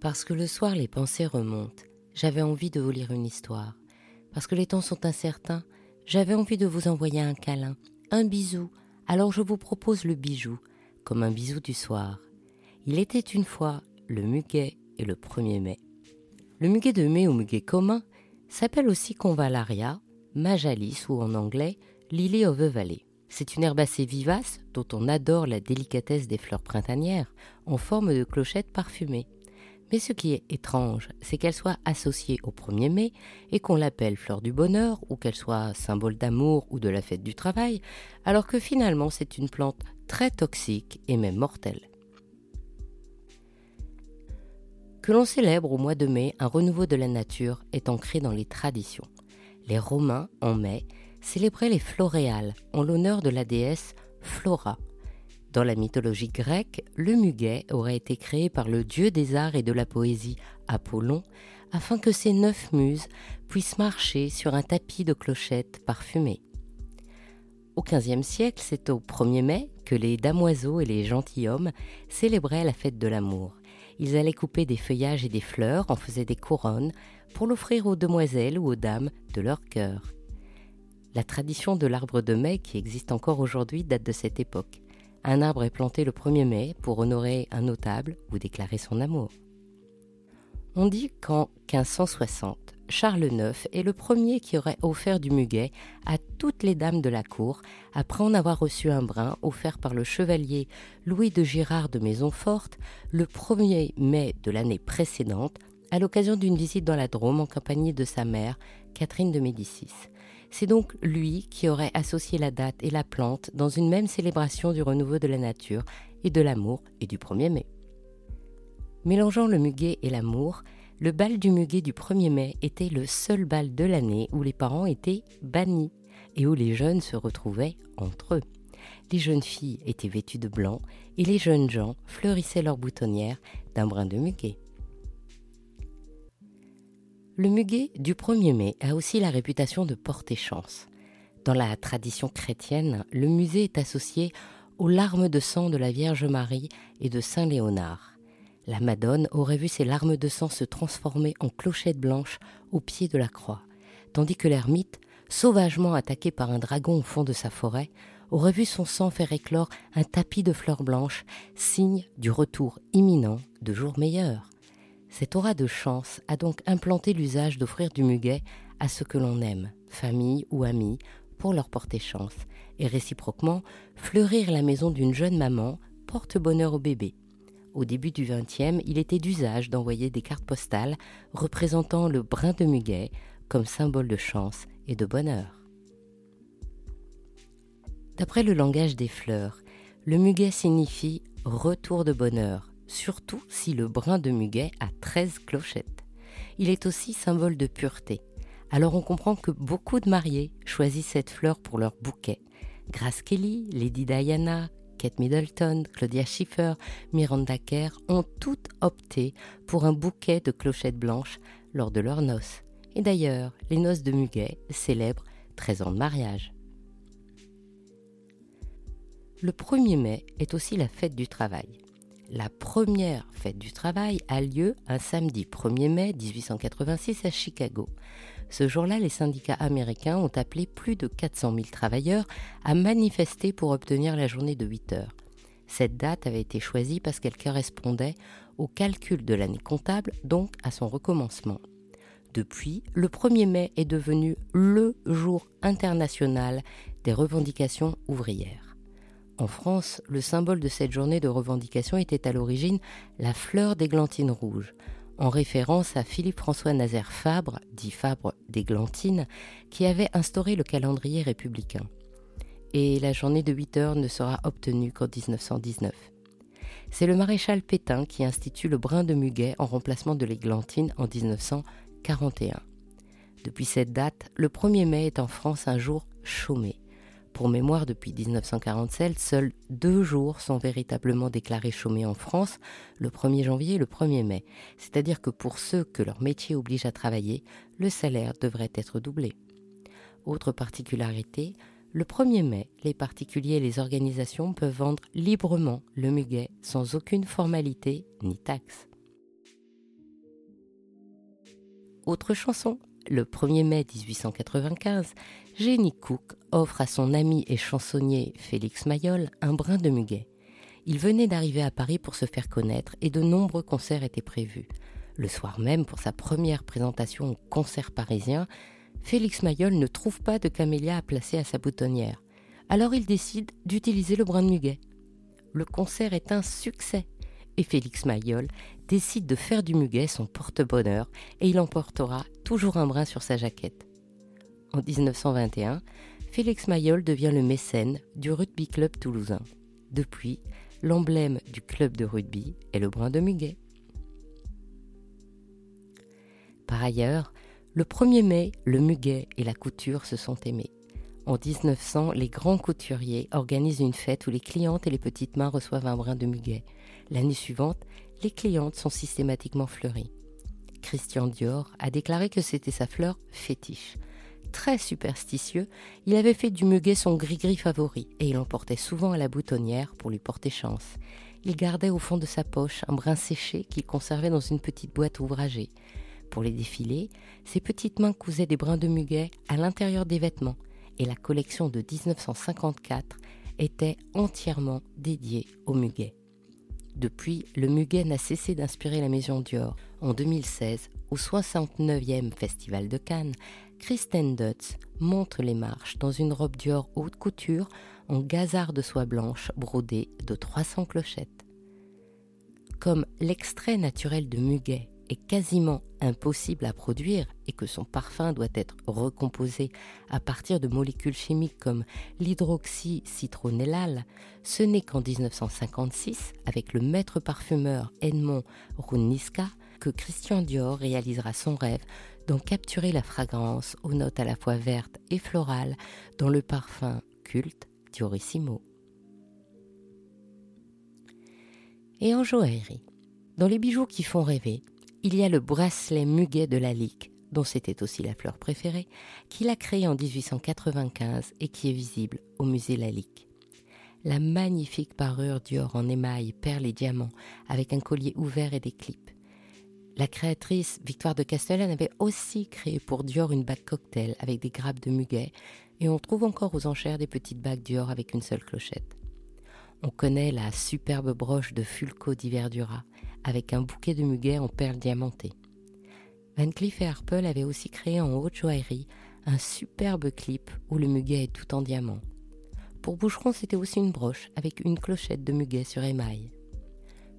Parce que le soir les pensées remontent, j'avais envie de vous lire une histoire. Parce que les temps sont incertains, j'avais envie de vous envoyer un câlin, un bisou, alors je vous propose le bijou, comme un bisou du soir. Il était une fois le muguet et le 1er mai. Le muguet de mai ou muguet commun s'appelle aussi convallaria, majalis ou en anglais lily of the valley. C'est une herbe assez vivace dont on adore la délicatesse des fleurs printanières en forme de clochette parfumée. Mais ce qui est étrange, c'est qu'elle soit associée au 1er mai et qu'on l'appelle fleur du bonheur ou qu'elle soit symbole d'amour ou de la fête du travail, alors que finalement c'est une plante très toxique et même mortelle. Que l'on célèbre au mois de mai un renouveau de la nature est ancré dans les traditions. Les Romains, en mai, célébraient les floréales en l'honneur de la déesse Flora, dans la mythologie grecque, le muguet aurait été créé par le dieu des arts et de la poésie, Apollon, afin que ses neuf muses puissent marcher sur un tapis de clochettes parfumées. Au XVe siècle, c'est au 1er mai que les damoiseaux et les gentilshommes célébraient la fête de l'amour. Ils allaient couper des feuillages et des fleurs, en faisaient des couronnes, pour l'offrir aux demoiselles ou aux dames de leur cœur. La tradition de l'arbre de mai, qui existe encore aujourd'hui, date de cette époque. Un arbre est planté le 1er mai pour honorer un notable ou déclarer son amour. On dit qu'en 1560, Charles IX est le premier qui aurait offert du muguet à toutes les dames de la cour après en avoir reçu un brin offert par le chevalier Louis de Girard de Maisonforte le 1er mai de l'année précédente à l'occasion d'une visite dans la Drôme en compagnie de sa mère, Catherine de Médicis. C'est donc lui qui aurait associé la date et la plante dans une même célébration du renouveau de la nature et de l'amour et du 1er mai. Mélangeant le muguet et l'amour, le bal du muguet du 1er mai était le seul bal de l'année où les parents étaient bannis et où les jeunes se retrouvaient entre eux. Les jeunes filles étaient vêtues de blanc et les jeunes gens fleurissaient leurs boutonnières d'un brin de muguet. Le muguet du 1er mai a aussi la réputation de porter chance. Dans la tradition chrétienne, le musée est associé aux larmes de sang de la Vierge Marie et de Saint Léonard. La Madone aurait vu ses larmes de sang se transformer en clochettes blanches au pied de la croix, tandis que l'ermite, sauvagement attaqué par un dragon au fond de sa forêt, aurait vu son sang faire éclore un tapis de fleurs blanches, signe du retour imminent de jours meilleurs. Cette aura de chance a donc implanté l'usage d'offrir du muguet à ceux que l'on aime, famille ou amis, pour leur porter chance, et réciproquement, fleurir la maison d'une jeune maman porte bonheur au bébé. Au début du XXe, il était d'usage d'envoyer des cartes postales représentant le brin de muguet comme symbole de chance et de bonheur. D'après le langage des fleurs, le muguet signifie retour de bonheur, surtout si le brin de muguet a 13 clochettes. Il est aussi symbole de pureté. Alors on comprend que beaucoup de mariés choisissent cette fleur pour leur bouquet. Grace Kelly, Lady Diana, Kate Middleton, Claudia Schiffer, Miranda Kerr ont toutes opté pour un bouquet de clochettes blanches lors de leurs noces. Et d'ailleurs, les noces de Muguet célèbrent 13 ans de mariage. Le 1er mai est aussi la fête du travail. La première fête du travail a lieu un samedi 1er mai 1886 à Chicago. Ce jour-là, les syndicats américains ont appelé plus de 400 000 travailleurs à manifester pour obtenir la journée de 8 heures. Cette date avait été choisie parce qu'elle correspondait au calcul de l'année comptable, donc à son recommencement. Depuis, le 1er mai est devenu le jour international des revendications ouvrières. En France, le symbole de cette journée de revendication était à l'origine la fleur d'églantine rouge, en référence à Philippe-François Nazaire Fabre, dit Fabre d'Églantine, qui avait instauré le calendrier républicain. Et la journée de 8 heures ne sera obtenue qu'en 1919. C'est le maréchal Pétain qui institue le brin de muguet en remplacement de l'églantine en 1941. Depuis cette date, le 1er mai est en France un jour chômé. Pour mémoire, depuis 1947, seuls deux jours sont véritablement déclarés chômés en France, le 1er janvier et le 1er mai. C'est-à-dire que pour ceux que leur métier oblige à travailler, le salaire devrait être doublé. Autre particularité, le 1er mai, les particuliers et les organisations peuvent vendre librement le muguet sans aucune formalité ni taxe. Autre chanson, le 1er mai 1895, Jenny Cook offre à son ami et chansonnier Félix Mayol un brin de muguet. Il venait d'arriver à Paris pour se faire connaître et de nombreux concerts étaient prévus. Le soir même, pour sa première présentation au concert parisien, Félix Mayol ne trouve pas de camélia à placer à sa boutonnière. Alors il décide d'utiliser le brin de muguet. Le concert est un succès et Félix Mayol décide de faire du muguet son porte-bonheur et il emportera toujours un brin sur sa jaquette. En 1921, Félix Mayol devient le mécène du rugby club toulousain. Depuis, l'emblème du club de rugby est le brin de muguet. Par ailleurs, le 1er mai, le muguet et la couture se sont aimés. En 1900, les grands couturiers organisent une fête où les clientes et les petites mains reçoivent un brin de muguet. L'année suivante, les clientes sont systématiquement fleuries. Christian Dior a déclaré que c'était sa fleur fétiche. Très superstitieux, il avait fait du muguet son gris-gris favori et il l'emportait souvent à la boutonnière pour lui porter chance. Il gardait au fond de sa poche un brin séché qu'il conservait dans une petite boîte ouvragée. Pour les défilés, ses petites mains cousaient des brins de muguet à l'intérieur des vêtements et la collection de 1954 était entièrement dédiée au muguet. Depuis, le muguet n'a cessé d'inspirer la maison Dior. En 2016, au 69e Festival de Cannes, Kristen Dutz montre les marches dans une robe Dior haute couture en gazard de soie blanche brodée de 300 clochettes. Comme l'extrait naturel de muguet est quasiment impossible à produire et que son parfum doit être recomposé à partir de molécules chimiques comme l'hydroxycitronellal, ce n'est qu'en 1956, avec le maître parfumeur Edmond Runiska, que Christian Dior réalisera son rêve d'en capturer la fragrance aux notes à la fois vertes et florales dans le parfum culte Diorissimo. Et en joaillerie, dans les bijoux qui font rêver, il y a le bracelet muguet de la Lique, dont c'était aussi la fleur préférée, qu'il a créé en 1895 et qui est visible au musée Lalique. La magnifique parure Dior en émail, perles et diamants, avec un collier ouvert et des clips. La créatrice Victoire de Castellane avait aussi créé pour Dior une bague cocktail avec des grappes de muguet, et on trouve encore aux enchères des petites bagues Dior avec une seule clochette. On connaît la superbe broche de Fulco d'Iverdura, avec un bouquet de muguet en perles diamantées. Van Cleef et Arpels avaient aussi créé en haute joaillerie un superbe clip où le muguet est tout en diamant. Pour Boucheron, c'était aussi une broche avec une clochette de muguet sur émail.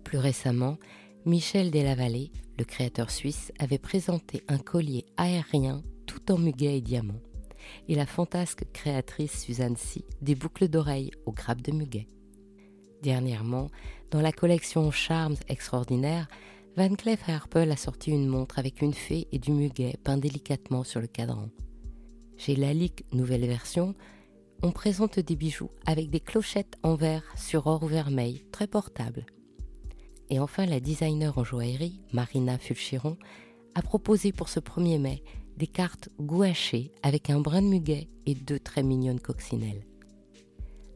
Plus récemment, Michel Delavallée, le créateur suisse, avait présenté un collier aérien tout en muguet et diamant. Et la fantasque créatrice Suzanne Si, des boucles d'oreilles aux grappes de muguet. Dernièrement, dans la collection Charms extraordinaires, Van Cleef Arpels a sorti une montre avec une fée et du muguet peint délicatement sur le cadran. Chez Lalique Nouvelle Version, on présente des bijoux avec des clochettes en verre sur or vermeil, très portables. Et enfin, la designer en joaillerie, Marina Fulchiron, a proposé pour ce 1er mai des cartes gouachées avec un brin de muguet et deux très mignonnes coccinelles.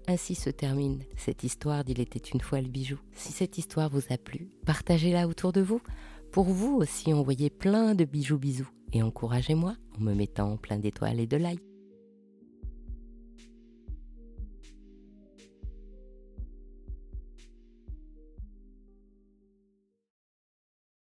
Ainsi se termine cette histoire d'Il était une fois le bijou. Si cette histoire vous a plu, partagez-la autour de vous. Pour vous aussi, envoyez plein de bijoux bisous et encouragez-moi en me mettant plein d'étoiles et de likes.